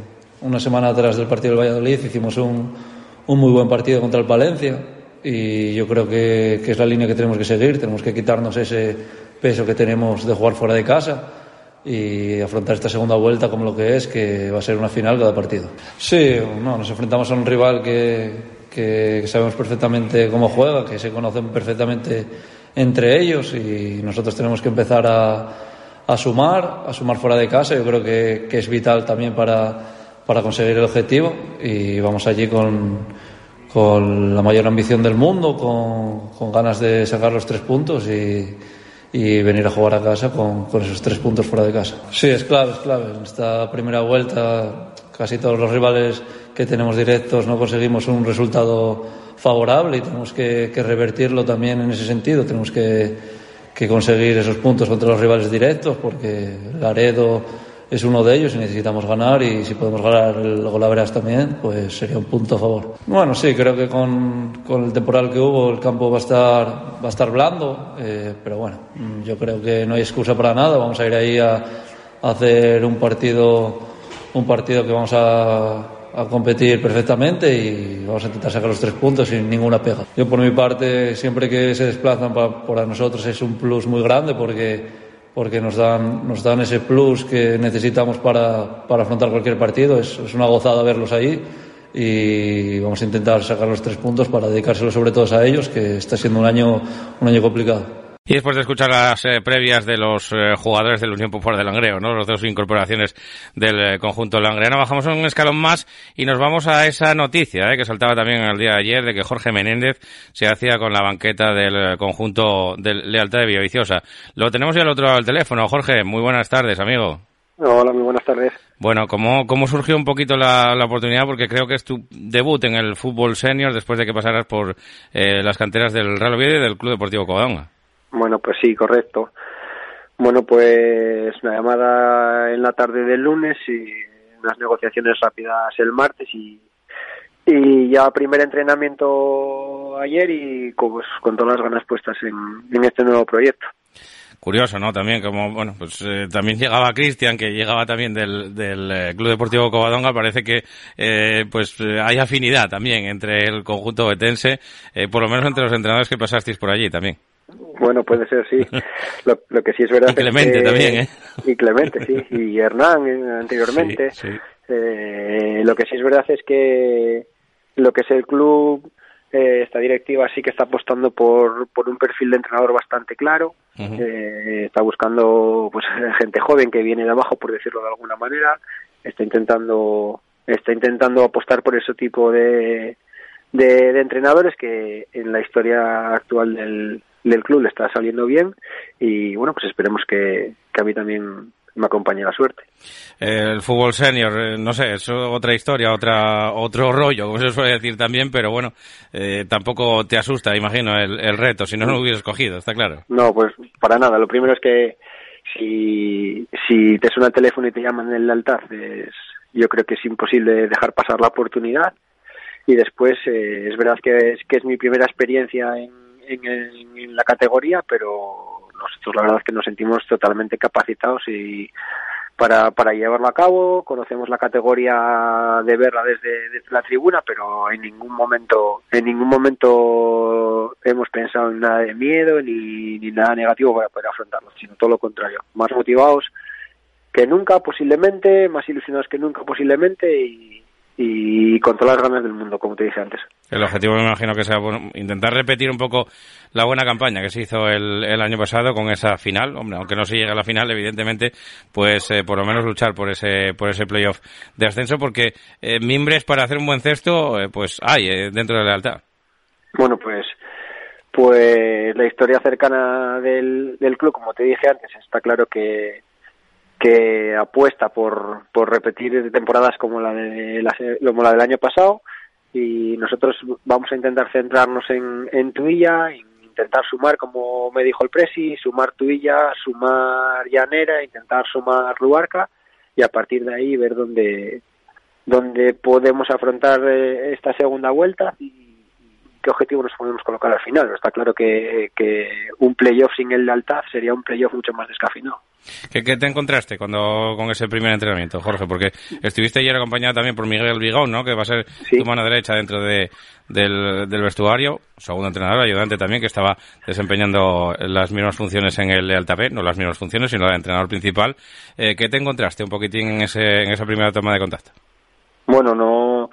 [SPEAKER 10] una semana atrás del partido del Valladolid hicimos un, un muy buen partido contra el Palencia y yo creo que, que es la línea que tenemos que seguir. Tenemos que quitarnos ese peso que tenemos de jugar fuera de casa y afrontar esta segunda vuelta como lo que es, que va a ser una final cada partido. Sí, no, nos enfrentamos a un rival que, que sabemos perfectamente cómo juega, que se conocen perfectamente entre ellos y nosotros tenemos que empezar a, a sumar, a sumar fuera de casa. Yo creo que, que es vital también para, para conseguir el objetivo y vamos allí con, con la mayor ambición del mundo, con, con ganas de sacar los tres puntos y, y venir a jugar a casa con, con esos tres puntos fuera de casa. Sí, es clave, es clave. En esta primera vuelta casi todos los rivales que tenemos directos no conseguimos un resultado favorable y tenemos que, que revertirlo también en ese sentido. Tenemos que, que conseguir esos puntos contra los rivales directos porque Laredo es uno de ellos y necesitamos ganar y si podemos ganar el Golaveras también, pues sería un punto a favor. Bueno, sí, creo que con, con el temporal que hubo el campo va a estar, va a estar blando, eh, pero bueno, mm, yo creo que no hay excusa para nada, vamos a ir ahí a, hacer un partido, un partido que vamos a, a competir perfectamente y vamos a intentar sacar los tres puntos sin ninguna pega. Yo por mi parte, siempre que se desplazan pa- para nosotros es un plus muy grande porque porque nos dan, nos dan ese plus que necesitamos para, para afrontar cualquier partido. Es, una gozada verlos ahí y vamos a intentar sacar los tres puntos para dedicárselo sobre todo a ellos, que está siendo un año, un año complicado.
[SPEAKER 1] Y después de escuchar las eh, previas de los eh, jugadores de la Unión Popular de Langreo, ¿no? Los dos incorporaciones del eh, conjunto langreano, bajamos un escalón más y nos vamos a esa noticia, ¿eh? que saltaba también el día de ayer, de que Jorge Menéndez se hacía con la banqueta del eh, conjunto de Lealtad de Villaviciosa. Lo tenemos ya al otro lado del teléfono. Jorge, muy buenas tardes, amigo.
[SPEAKER 11] Hola, muy buenas tardes.
[SPEAKER 1] Bueno, ¿cómo, cómo surgió un poquito la, la oportunidad? Porque creo que es tu debut en el fútbol senior después de que pasaras por eh, las canteras del Real Oviedo y del Club Deportivo Covadonga.
[SPEAKER 11] Bueno, pues sí, correcto. Bueno, pues una llamada en la tarde del lunes y unas negociaciones rápidas el martes y, y ya primer entrenamiento ayer y con, pues, con todas las ganas puestas en, en este nuevo proyecto.
[SPEAKER 1] Curioso, ¿no? También, como, bueno, pues eh, también llegaba Cristian, que llegaba también del, del eh, Club Deportivo Covadonga. Parece que, eh, pues, eh, hay afinidad también entre el conjunto betense, eh, por lo menos entre los entrenadores que pasasteis por allí también.
[SPEAKER 11] Bueno, puede ser, sí. [laughs] Lo, lo que sí es verdad
[SPEAKER 1] Y Clemente
[SPEAKER 11] es que...
[SPEAKER 1] también, ¿eh?
[SPEAKER 11] Y Clemente, sí. [laughs] Y Hernán anteriormente.
[SPEAKER 1] Sí, sí.
[SPEAKER 11] Eh, lo que sí es verdad es que lo que es el club, eh, esta directiva sí que está apostando por, por un perfil de entrenador bastante claro. Eh, está buscando pues [laughs] gente joven que viene de abajo, por decirlo de alguna manera. Está intentando está intentando apostar por ese tipo de, de, de entrenadores que en la historia actual del, del club le está saliendo bien y bueno pues esperemos que, que a mí también me acompañe la suerte.
[SPEAKER 1] El fútbol senior, eh, no sé, es otra historia, otra, otro rollo, como se suele decir también, pero bueno, eh, tampoco te asusta, imagino, el, el reto, si no, no lo hubieras cogido, está claro.
[SPEAKER 11] No, pues para nada. Lo primero es que si, si te suena el teléfono y te llaman en el altaz, es- yo creo que es imposible dejar pasar la oportunidad. Y después eh, es verdad que es, que es mi primera experiencia en, en la categoría, pero nosotros la verdad es que nos sentimos totalmente capacitados y para, para llevarlo a cabo. Conocemos la categoría de verla desde, desde la tribuna, pero en ningún momento, en ningún momento hemos pensado en nada de miedo ni, ni nada negativo para poder afrontarlo, sino todo lo contrario, más motivados que nunca posiblemente, más ilusionados que nunca posiblemente y, y con todas las ganas del mundo, como te dije antes.
[SPEAKER 1] El objetivo me imagino que sea bueno, intentar repetir un poco la buena campaña que se hizo el, el año pasado con esa final, hombre, aunque no se llegue a la final, evidentemente, pues eh, por lo menos luchar por ese por ese playoff de ascenso, porque eh, mimbres para hacer un buen cesto, eh, pues hay dentro de la lealtad.
[SPEAKER 11] Bueno, pues pues la historia cercana del, del club, como te dije antes, está claro que que apuesta por, por repetir temporadas como la de la, como la del año pasado y nosotros vamos a intentar centrarnos en, en Tuilla, en intentar sumar, como me dijo el Presi, sumar Tuilla, sumar Llanera, intentar sumar Luarca y a partir de ahí ver dónde, dónde podemos afrontar eh, esta segunda vuelta y qué objetivo nos podemos colocar al final. Pero está claro que, que un playoff sin el lealtad sería un playoff mucho más descafeinado.
[SPEAKER 1] ¿Qué, qué te encontraste cuando con ese primer entrenamiento, Jorge? Porque estuviste ayer acompañado también por Miguel Vigón, ¿no? Que va a ser tu mano derecha dentro de, del, del vestuario, segundo entrenador, ayudante también, que estaba desempeñando las mismas funciones en el Lealtad B, no las mismas funciones, sino de entrenador principal. Eh, ¿Qué te encontraste un poquitín en, ese, en esa primera toma de contacto?
[SPEAKER 11] Bueno, no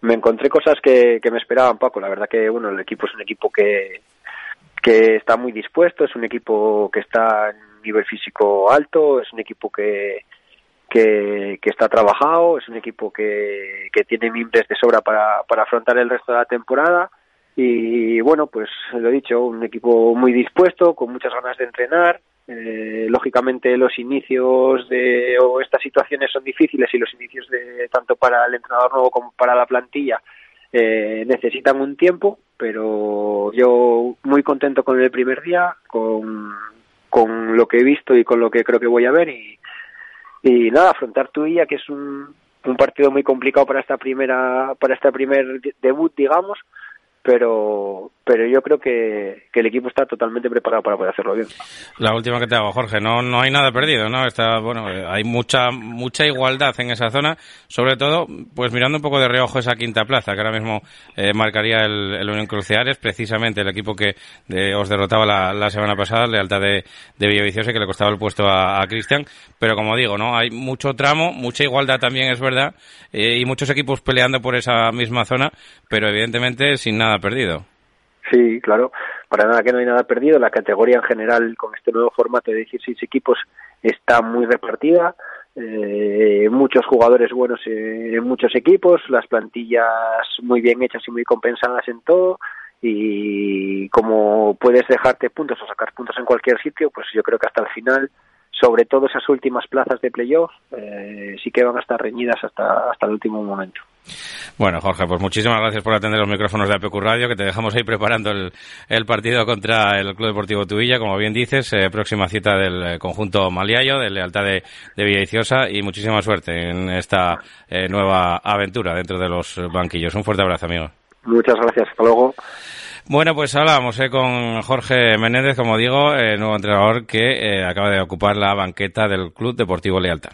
[SPEAKER 11] me encontré cosas que, que me esperaban poco. La verdad que bueno, el equipo es un equipo que que está muy dispuesto, es un equipo que está en nivel físico alto, es un equipo que que, está trabajado, es un equipo que, que tiene mimbres de sobra para, para afrontar el resto de la temporada y bueno, pues lo he dicho, un equipo muy dispuesto, con muchas ganas de entrenar Eh, lógicamente los inicios de o estas situaciones son difíciles y los inicios de tanto para el entrenador nuevo como para la plantilla eh, necesitan un tiempo, pero yo muy contento con el primer día, con, con lo que he visto y con lo que creo que voy a ver y, y nada, afrontar Tuilla, que es un, un partido muy complicado para esta primera para este primer de- debut, digamos, pero pero yo creo que, que el equipo está totalmente preparado para poder hacerlo bien.
[SPEAKER 1] La última que te hago, Jorge, no, no hay nada perdido, ¿no? Está, bueno, hay mucha, mucha igualdad en esa zona, sobre todo, pues mirando un poco de reojo esa quinta plaza, que ahora mismo eh, marcaría el, el Unión Cruciares, precisamente el equipo que de- os derrotaba la, la semana pasada, lealtad de, de Villaviciosa, que le costaba el puesto a, a Cristian, pero como digo, ¿no? Hay mucho tramo, mucha igualdad también, es verdad, eh, y muchos equipos peleando por esa misma zona, pero evidentemente sin nada perdido.
[SPEAKER 11] Sí, claro, para nada que no hay nada perdido. La categoría en general con este nuevo formato de 16 equipos está muy repartida. Eh, muchos jugadores buenos eh, en muchos equipos, las plantillas muy bien hechas y muy compensadas en todo. Y como puedes dejarte puntos o sacar puntos en cualquier sitio, pues yo creo que hasta el final, sobre todo esas últimas plazas de playoff, eh, sí que van a estar reñidas hasta, hasta el último momento.
[SPEAKER 1] Bueno, Jorge, pues muchísimas gracias por atender los micrófonos de APQ Radio, que te dejamos ahí preparando el, el partido contra el Club Deportivo Tubilla, como bien dices, eh, próxima cita del eh, conjunto Maliayo, de lealtad de, de Villaviciosa, y muchísima suerte en esta eh, nueva aventura dentro de los banquillos. Un fuerte abrazo, amigo.
[SPEAKER 11] Muchas gracias, hasta luego.
[SPEAKER 1] Bueno, pues hablábamos eh, con Jorge Menéndez, como digo, nuevo entrenador que acaba de ocupar la banqueta del Club Deportivo Lealtad.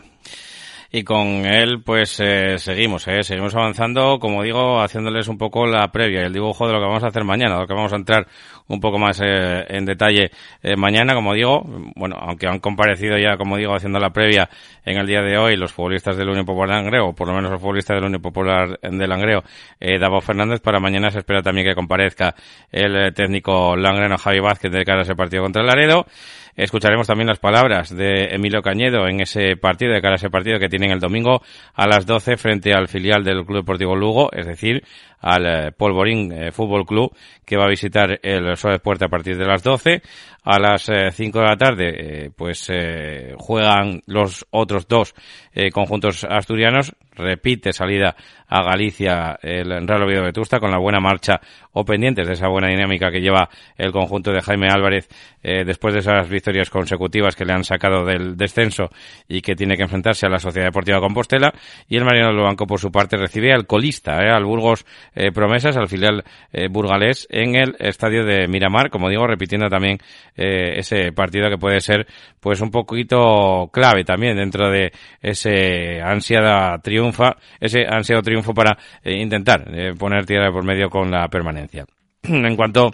[SPEAKER 1] Y con él, pues eh, seguimos, eh, seguimos avanzando, como digo, haciéndoles un poco la previa el dibujo de lo que vamos a hacer mañana, lo que vamos a entrar un poco más eh, en detalle eh, mañana, como digo, bueno, aunque han comparecido ya, como digo, haciendo la previa en el día de hoy los futbolistas del Unión Popular de Langreo, o por lo menos los futbolistas del Unión Popular de Langreo, eh, Davo Fernández, para mañana se espera también que comparezca el eh, técnico langreno Javi Vázquez de cara a ese partido contra el Laredo. Escucharemos también las palabras de Emilio Cañedo en ese partido, de cara a ese partido que tienen el domingo a las 12 frente al filial del Club Deportivo Lugo, es decir, al eh, Polvorín eh, Fútbol Club, que va a visitar el Suárez Puerta a partir de las 12. A las eh, 5 de la tarde, eh, pues eh, juegan los otros dos eh, conjuntos asturianos. Repite salida a Galicia el Real Oviedo Vetusta con la buena marcha o pendientes de esa buena dinámica que lleva el conjunto de Jaime Álvarez eh, después de esas victorias consecutivas que le han sacado del descenso y que tiene que enfrentarse a la Sociedad Deportiva Compostela. Y el Mariano del Banco, por su parte, recibe al colista, eh, al Burgos eh, Promesas, al filial eh, burgalés, en el estadio de Miramar, como digo, repitiendo también eh, ese partido que puede ser pues un poquito clave también dentro de ese ansiada triunfa, ese ansiado triunfo para intentar poner tierra por medio con la permanencia. [clears throat] en cuanto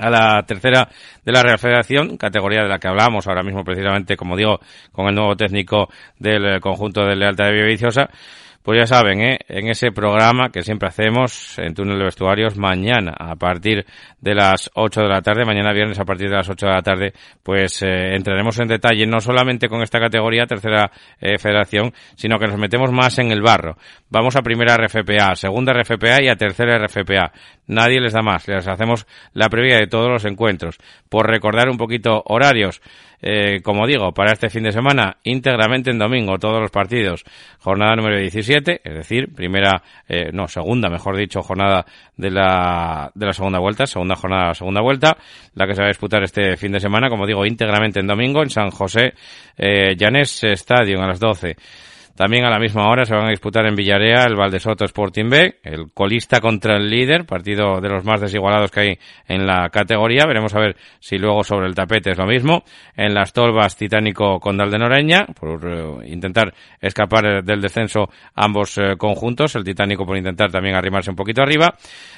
[SPEAKER 1] a la tercera de la Real Federación, categoría de la que hablamos ahora mismo precisamente, como digo, con el nuevo técnico del conjunto de Lealtad de Villaviciosa, pues ya saben, ¿eh? en ese programa que siempre hacemos en Túnel de Vestuarios, mañana a partir de las 8 de la tarde, mañana viernes a partir de las 8 de la tarde, pues eh, entraremos en detalle no solamente con esta categoría, tercera eh, federación, sino que nos metemos más en el barro. Vamos a primera RFPA, segunda RFPA y a tercera RFPA. Nadie les da más, les hacemos la previa de todos los encuentros. Por recordar un poquito horarios, eh, como digo, para este fin de semana, íntegramente en domingo, todos los partidos. Jornada número 17, es decir, primera, eh, no, segunda, mejor dicho, jornada de la, de la segunda vuelta, segunda jornada, segunda vuelta, la que se va a disputar este fin de semana, como digo, íntegramente en domingo, en San José, eh, Llanes Stadium a las 12. También a la misma hora se van a disputar en Villarea el Valdesoto Sporting B, el colista contra el líder, partido de los más desigualados que hay en la categoría. Veremos a ver si luego sobre el tapete es lo mismo. En las Tolvas, Titánico Condal de Noreña, por eh, intentar escapar eh, del descenso ambos eh, conjuntos. El Titánico por intentar también arrimarse un poquito arriba.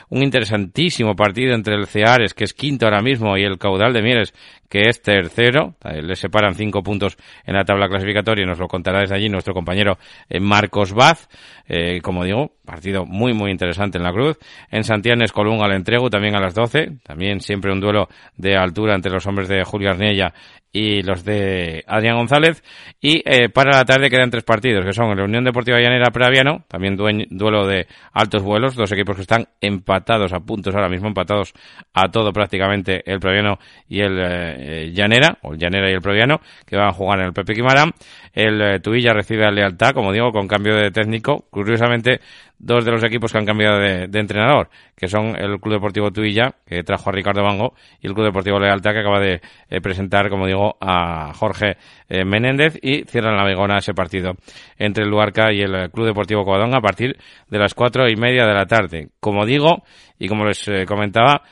[SPEAKER 1] Un interesantísimo partido entre el Ceares, que es quinto ahora mismo, y el Caudal de Mieres, que es tercero. Le separan cinco puntos en la tabla clasificatoria y nos lo contará desde allí nuestro compañero eh, Marcos Baz. Eh, como digo, partido muy, muy interesante en la cruz. En Santiago Colunga al entrego también a las 12. También siempre un duelo de altura entre los hombres de Julio Arnella y los de Adrián González. Y eh, para la tarde quedan tres partidos, que son la Unión Deportiva Llanera Praviano, también due- duelo de altos vuelos, dos equipos que están empatados a puntos ahora mismo, empatados a todo prácticamente el Praviano y el eh, Llanera, o el Llanera y el Praviano, que van a jugar en el Pepe Quimarán. El eh, Tuilla recibe a Lealtad, como digo, con cambio de técnico. Curiosamente, dos de los equipos que han cambiado de, de entrenador, que son el Club Deportivo Tuilla, que trajo a Ricardo Bango, y el Club Deportivo Lealtad, que acaba de eh, presentar, como digo, a Jorge eh, Menéndez, y cierran la Vigona ese partido entre el Luarca y el eh, Club Deportivo Covadonga a partir de las cuatro y media de la tarde. Como digo, y como les eh, comentaba,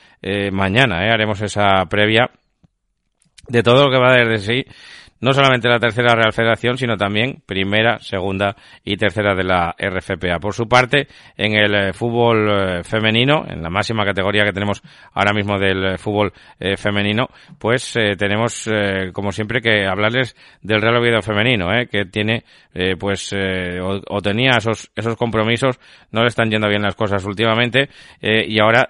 [SPEAKER 1] mañana haremos esa previa de todo lo que va a dar de sí, no solamente la tercera Real Federación, sino también primera, segunda y tercera de la RFPA. Por su parte, en el eh, fútbol eh, femenino, en la máxima categoría que tenemos ahora mismo del eh, fútbol femenino, pues tenemos, eh, como siempre, que hablarles del Real Oviedo femenino, que tiene, pues, o, o tenía esos, esos compromisos, no le están yendo bien las cosas últimamente, y ahora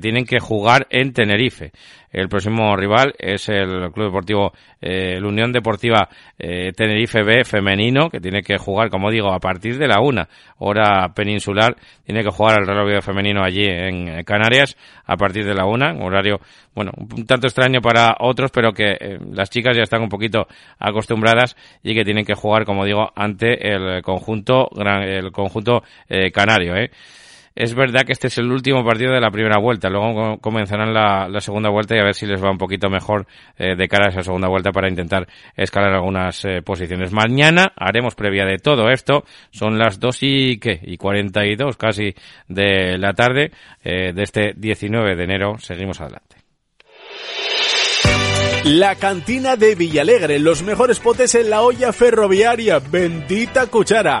[SPEAKER 1] tienen que jugar en Tenerife. El próximo rival es el Club Deportivo, eh, la Unión Deportiva eh, Tenerife B femenino, que tiene que jugar, como digo, a partir de la una hora peninsular, tiene que jugar al Real Oviedo femenino allí en Canarias a partir de la una, un horario, bueno, un tanto extraño para otros, pero que eh, las chicas ya están un poquito acostumbradas y que tienen que jugar, como digo, ante el conjunto, el conjunto eh, canario, eh. Es verdad que este es el último partido de la primera vuelta. Luego co- comenzarán la, la segunda vuelta y a ver si les va un poquito mejor eh, de cara a esa segunda vuelta para intentar escalar algunas eh, posiciones. Mañana haremos previa de todo esto. Son las 2 y, ¿qué? y 42 casi de la tarde eh, de este 19 de enero. Seguimos adelante.
[SPEAKER 7] La cantina de Villalegre, los mejores potes en la olla ferroviaria, bendita cuchara.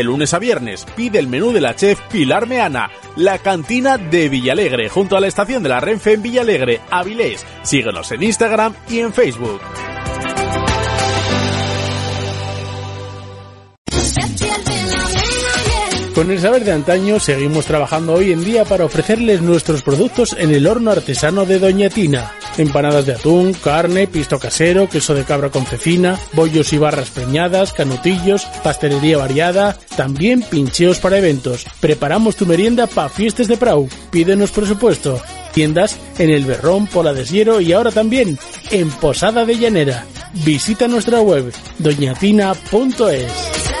[SPEAKER 7] lunes a viernes. Pide el menú de la chef Pilar Meana. La cantina de Villalegre, junto a la estación de la Renfe en Villalegre, Avilés. Síguenos en Instagram y en Facebook. Con el saber de antaño seguimos trabajando hoy en día para ofrecerles nuestros productos en el horno artesano de Doña Tina. Empanadas de atún, carne, pisto casero, queso de cabra con cecina, bollos y barras preñadas, canutillos, pastelería variada, también pincheos para eventos. Preparamos tu merienda para fiestas de Prau. Pídenos presupuesto. Tiendas en El Berrón, Pola de Siero y ahora también en Posada de Llanera. Visita nuestra web doñatina.es.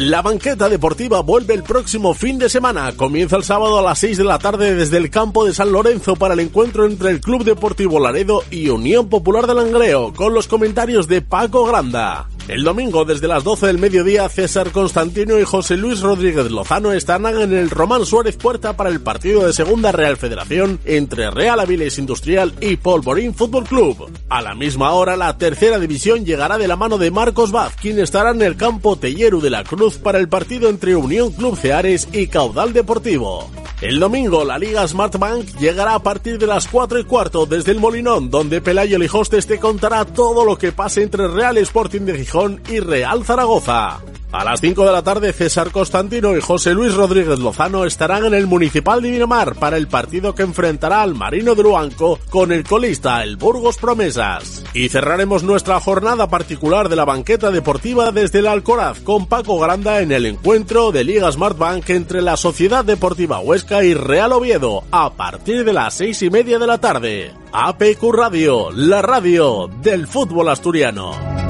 [SPEAKER 7] La banqueta deportiva vuelve el próximo fin de semana. Comienza el sábado a las 6 de la tarde desde el campo de San Lorenzo para el encuentro entre el Club Deportivo Laredo y Unión Popular del Langreo, con los comentarios de Paco Granda. El domingo, desde las 12 del mediodía, César Constantino y José Luis Rodríguez Lozano estarán en el Román Suárez Puerta para el partido de Segunda Real Federación entre Real Avilés Industrial y Polvorín Fútbol Club. A la misma hora, la tercera división llegará de la mano de Marcos Vaz, quien estará en el campo Telleru de la Cruz para el partido entre Unión Club Ceares y Caudal Deportivo. El domingo, la Liga Smart Bank llegará a partir de las 4 y cuarto desde el Molinón, donde Pelayo Lijostes te contará todo lo que pase entre Real Sporting de Gijón y Real Zaragoza. A las 5 de la tarde, César Constantino y José Luis Rodríguez Lozano estarán en el Municipal de Miramar para el partido que enfrentará al Marino de Luanco con el colista, el Burgos Promesas. Y cerraremos nuestra jornada particular de la banqueta deportiva desde el Alcoraz con Paco Granda en el encuentro de Liga Smart Bank entre la Sociedad Deportiva Huesca y Real Oviedo a partir de las seis y media de la tarde. APQ Radio, la radio del fútbol asturiano.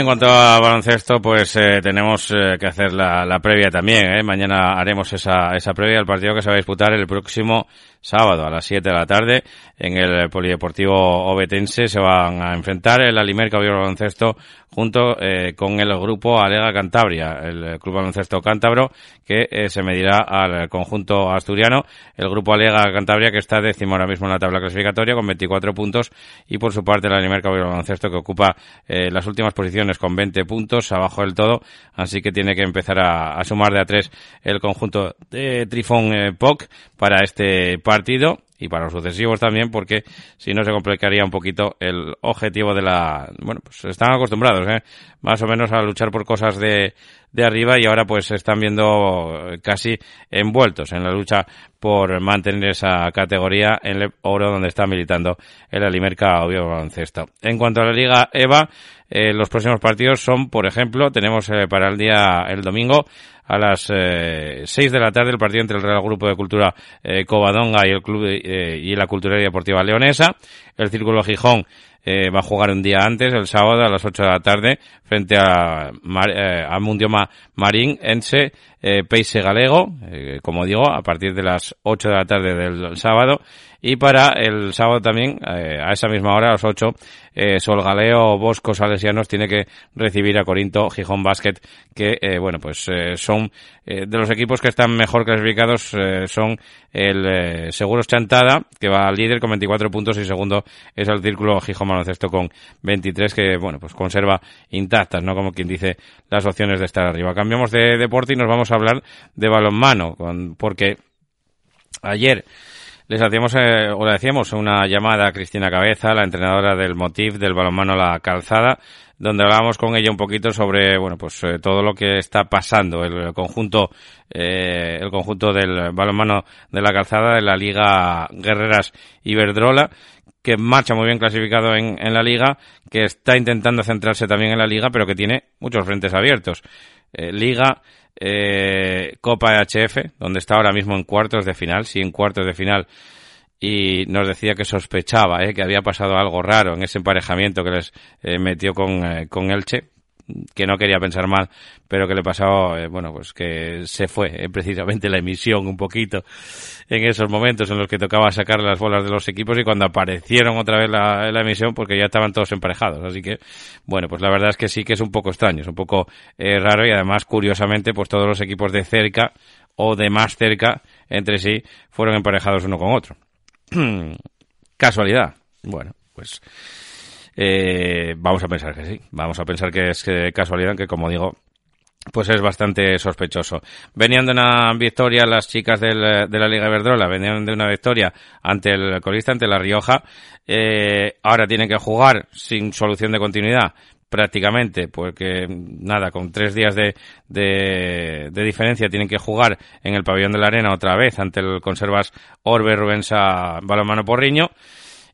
[SPEAKER 1] En cuanto a baloncesto, pues eh, tenemos eh, que hacer la, previa también. ¿eh? Mañana haremos esa, esa previa al partido que se va a disputar el próximo sábado a las 7 de la tarde en el Polideportivo Obetense. Se van a enfrentar el Alimerca Baloncesto junto eh, con el grupo Alega Cantabria, el Club Baloncesto Cántabro, que eh, se medirá al conjunto asturiano. El grupo Alega Cantabria, que está décimo ahora mismo en la tabla clasificatoria con 24 puntos, y por su parte el Alimerca Baloncesto, que ocupa eh, las últimas posiciones con 20 puntos, abajo del todo, así que tiene que empezar a, sumar de a tres el conjunto de Trifón eh, POC para este y para los sucesivos también, porque si no se complicaría un poquito el objetivo de la... Bueno, pues están acostumbrados, ¿eh? Más o menos a luchar por cosas de, de arriba y ahora pues se están viendo casi envueltos en la lucha por mantener esa categoría en el oro donde está militando el Alimerca Oviedo Baloncesto. En cuanto a la Liga EVA, eh, los próximos partidos son, por ejemplo, tenemos eh, para el día, el domingo, a las eh, 6 de la tarde el partido entre el Real Grupo de Cultura eh, Covadonga y el Club eh, y la Culturería Deportiva Leonesa. El Círculo Gijón eh, va a jugar un día antes, el sábado a las 8 de la tarde, frente a, Mar, eh, a Mundioma Marín, Ense, eh, Peise Galego, eh, como digo, a partir de las 8 de la tarde del sábado. Y para el sábado también, eh, a esa misma hora, a las 8, eh, Solgaleo Bosco Salesianos tiene que recibir a Corinto Gijón Basket, que, eh, bueno, pues eh, eh, de los equipos que están mejor clasificados, eh, son el eh, Seguros Chantada, que va líder con 24 puntos, y segundo es el Círculo Gijón Baloncesto con 23, que, bueno, pues conserva intactas, ¿no? Como quien dice, las opciones de estar arriba. Cambiamos de deporte y nos vamos a hablar de balonmano, con, porque ayer les hacíamos, eh, o le hacíamos una llamada a Cristina Cabeza, la entrenadora del Motiv del balonmano La Calzada, donde hablábamos con ella un poquito sobre, bueno, pues eh, todo lo que está pasando, el conjunto, eh, el conjunto del balonmano de La Calzada de la Liga Guerreras Iberdrola, que marcha muy bien clasificado en, en la liga, que está intentando centrarse también en la liga, pero que tiene muchos frentes abiertos. Eh, liga, eh, Copa HF, donde está ahora mismo en cuartos de final, sí, en cuartos de final, y nos decía que sospechaba eh, que había pasado algo raro en ese emparejamiento que les eh, metió con, eh, con Elche, que no quería pensar mal, pero que le pasó, eh, bueno, pues que se fue eh, precisamente la emisión un poquito en esos momentos en los que tocaba sacar las bolas de los equipos y cuando aparecieron otra vez la, la emisión porque ya estaban todos emparejados. Así que, bueno, pues la verdad es que sí que es un poco extraño, es un poco raro y además, curiosamente, pues todos los equipos de cerca o de más cerca entre sí fueron emparejados uno con otro. [clears throat] Casualidad. Bueno, pues eh, vamos a pensar que sí. Vamos a pensar que es casualidad, que como digo, pues es bastante sospechoso. Venían de una victoria las chicas del, de la Liga Iberdrola, venían de una victoria ante el colista, ante la Rioja. Eh, ahora tienen que jugar sin solución de continuidad prácticamente, porque nada, con tres días de, de, de, diferencia tienen que jugar en el pabellón de la arena otra vez ante el Conservas Orbe Rubensa Balomano Porriño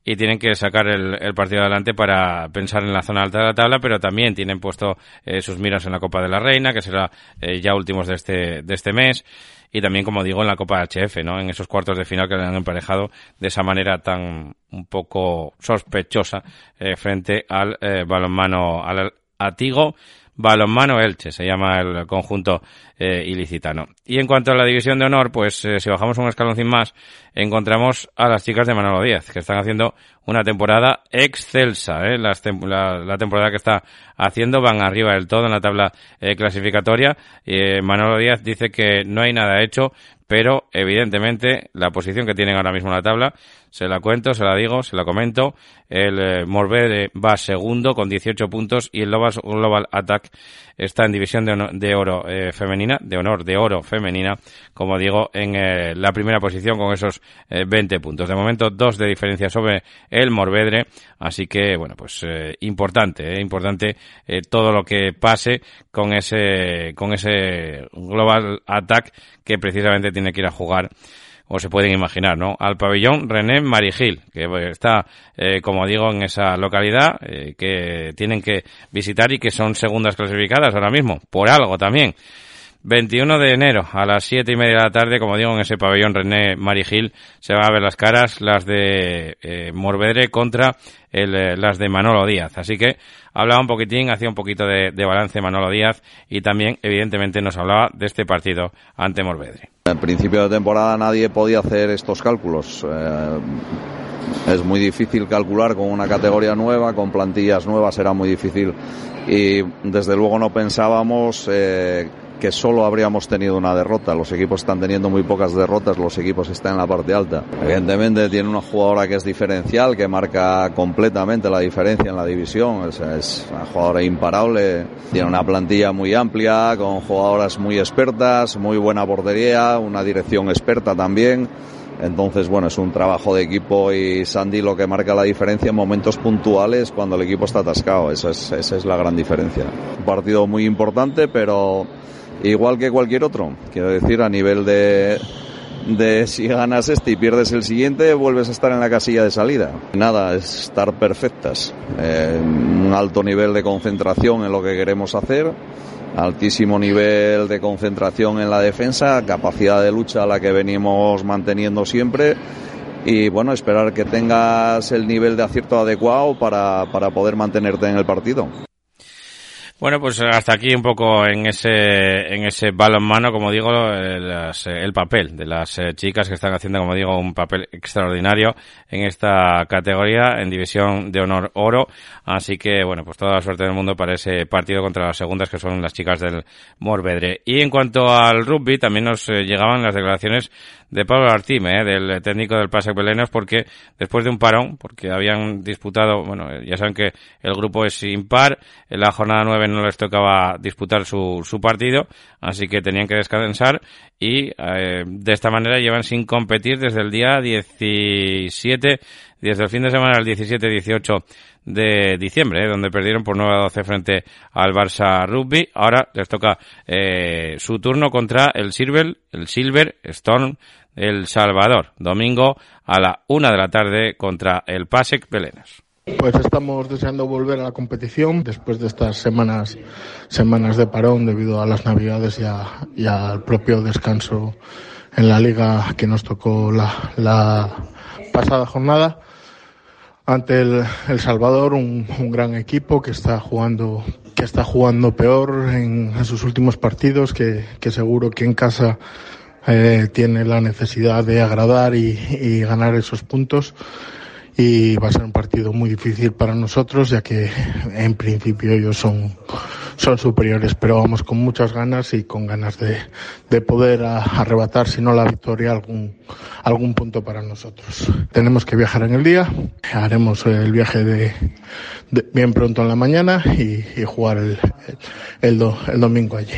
[SPEAKER 1] y tienen que sacar el, el, partido adelante para pensar en la zona alta de la tabla, pero también tienen puesto eh, sus miras en la Copa de la Reina, que será eh, ya últimos de este, de este mes, y también, como digo, en la Copa HF, ¿no? En esos cuartos de final que han emparejado de esa manera tan un poco sospechosa eh, frente al eh, balonmano, al Atigo Balonmano Elche, se llama el conjunto eh, ilicitano. Y en cuanto a la división de honor, pues eh, si bajamos un escaloncín más, encontramos a las chicas de Manolo Díaz, que están haciendo una temporada excelsa, ¿eh? La, la, temporada que está haciendo, van arriba del todo en la tabla eh, clasificatoria. Manolo Díaz dice que no hay nada hecho, pero evidentemente la posición que tienen ahora mismo en la tabla, se la cuento, se la digo, se la comento, el eh, Morbede va segundo con 18 puntos y el Global, Global Attack está en división de, de oro eh, femenina, de honor de oro femenina, como digo, en eh, la primera posición con esos eh, 20 puntos. De momento, dos de diferencia sobre el Morvedre, así que, bueno, pues eh, importante, eh, importante eh, todo lo que pase con ese, con ese Global Attack que precisamente tiene que ir a jugar o se pueden imaginar, ¿no? Al pabellón René Marigil, que eh, está, eh, como digo, en esa localidad, eh, que tienen que visitar y que son segundas clasificadas ahora mismo, por algo también. 21 de enero a las siete y media de la tarde, como digo, en ese pabellón René Marigil se van a ver las caras, las de eh, Morvedre contra el, eh, las de Manolo Díaz. Así que hablaba un poquitín, hacía un poquito de, balance Manolo Díaz y también, evidentemente, nos hablaba de este partido ante Morvedre.
[SPEAKER 12] En principio de temporada nadie podía hacer estos cálculos. Eh, es muy difícil calcular con una categoría nueva, con plantillas nuevas era muy difícil y desde luego no pensábamos que solo habríamos tenido una derrota. Los equipos están teniendo muy pocas derrotas, los equipos están en la parte alta. Evidentemente tiene una jugadora que es diferencial, que marca completamente la diferencia en la división. Es, es una jugadora imparable, tiene una plantilla muy amplia, con jugadoras muy expertas, muy buena portería, una dirección experta también. Entonces, bueno, es un trabajo de equipo y Sandy lo que marca la diferencia en momentos puntuales cuando el equipo está atascado. Es, esa es la gran diferencia. Un partido muy importante, pero igual que cualquier otro. Quiero decir, a nivel de, de si ganas este y pierdes el siguiente, vuelves a estar en la casilla de salida. Nada, es estar perfectas. Eh, un alto nivel de concentración en lo que queremos hacer, altísimo nivel de concentración en la defensa, capacidad de lucha a la que venimos manteniendo siempre. Y bueno, esperar que tengas el nivel de acierto adecuado para, para poder mantenerte en el partido.
[SPEAKER 1] Bueno, pues hasta aquí un poco en ese en ese balonmano, como digo, eh, las, eh, el papel de las eh, chicas que están haciendo, como digo, un papel extraordinario en esta categoría, en división de honor oro. Así que, bueno, pues toda la suerte del mundo para ese partido contra las segundas, que son las chicas del Morvedre. Y en cuanto al rugby, también nos eh, llegaban las declaraciones de Pablo Artime, eh, del técnico del Pasec Belenos, porque después de un parón, porque habían disputado, bueno, ya saben que el grupo es impar, en la jornada 9 no les tocaba disputar su, su partido, así que tenían que descansar y eh, de esta manera llevan sin competir desde el día 17, desde el fin de semana del 17-18 de diciembre, eh, donde perdieron por 9 a 12 frente al Barça Rugby. Ahora les toca eh, su turno contra el Silver, el Silver Storm El Salvador, domingo a la una de la tarde contra el Pasec Belenes.
[SPEAKER 13] Pues estamos deseando volver a la competición después de estas semanas, semanas de parón debido a las navidades y, a- y al propio descanso en la liga que nos tocó la, la pasada jornada. Ante el, el Salvador, un, un gran equipo que está jugando, que está jugando peor en, en sus últimos partidos, que, que seguro que en casa eh, tiene la necesidad de agradar y, y ganar esos puntos y va a ser un partido muy difícil para nosotros ya que en principio ellos son son superiores pero vamos con muchas ganas y con ganas de, de poder arrebatar si no la victoria algún algún punto para nosotros. Tenemos que viajar en el día. Haremos el viaje de, de- bien pronto en la mañana y, y jugar el, el, do- el domingo allí.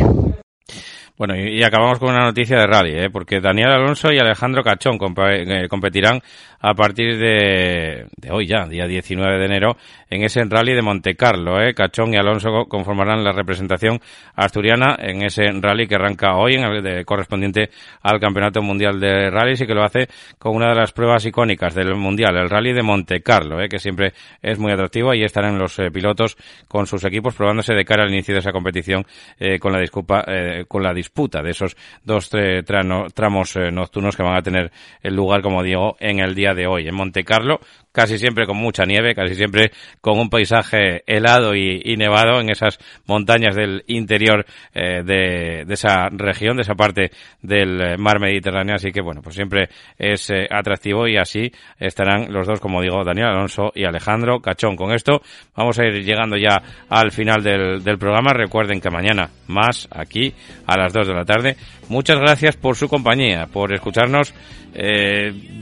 [SPEAKER 1] Bueno, y, y acabamos con una noticia de rally, ¿eh? porque Daniel Alonso y Alejandro Cachón compa- eh, competirán a partir de, hoy ya, día 19 de enero, en ese rally de Monte Carlo. ¿eh? Cachón y Alonso co- conformarán la representación asturiana en ese rally que arranca hoy, en el de- correspondiente al Campeonato Mundial de Rallys y que lo hace con una de las pruebas icónicas del Mundial, el rally de Monte Carlo, ¿eh? que siempre es muy atractivo y estarán los eh, pilotos con sus equipos probándose de cara al inicio de esa competición eh, con la disculpa, eh, con la disputa de esos dos trano- tramos eh, nocturnos que van a tener el lugar, como digo, en el día de hoy. En Monte Carlo, casi siempre con mucha nieve, casi siempre con un paisaje helado y, nevado en esas montañas del interior eh, de, esa región, de esa parte del eh, mar Mediterráneo. Así que bueno, pues siempre es eh, atractivo y así estarán los dos, como digo, Daniel Alonso y Alejandro Cachón. Con esto vamos a ir llegando ya al final del, del programa. Recuerden que mañana más aquí a las 2 de la tarde. Muchas gracias por su compañía, por escucharnos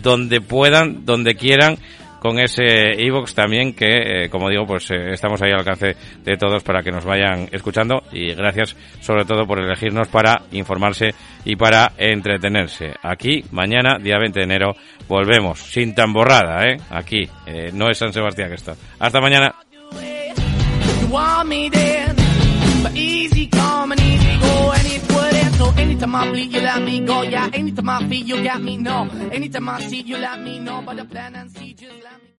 [SPEAKER 1] donde puedan, donde quieran con ese iVoox también que, eh, como digo, pues eh, estamos ahí al alcance de todos para que nos vayan escuchando y gracias sobre todo por elegirnos para informarse y para entretenerse. Aquí, mañana, día 20 de enero, volvemos, sin tamborrada, ¿eh? Aquí, eh, no es San Sebastián que está. Hasta mañana.
[SPEAKER 14] Anytime I bleed, you let me go. Yeah, anytime I feel, you got me. No, anytime I see, you let me know. But the plan and see, just let me.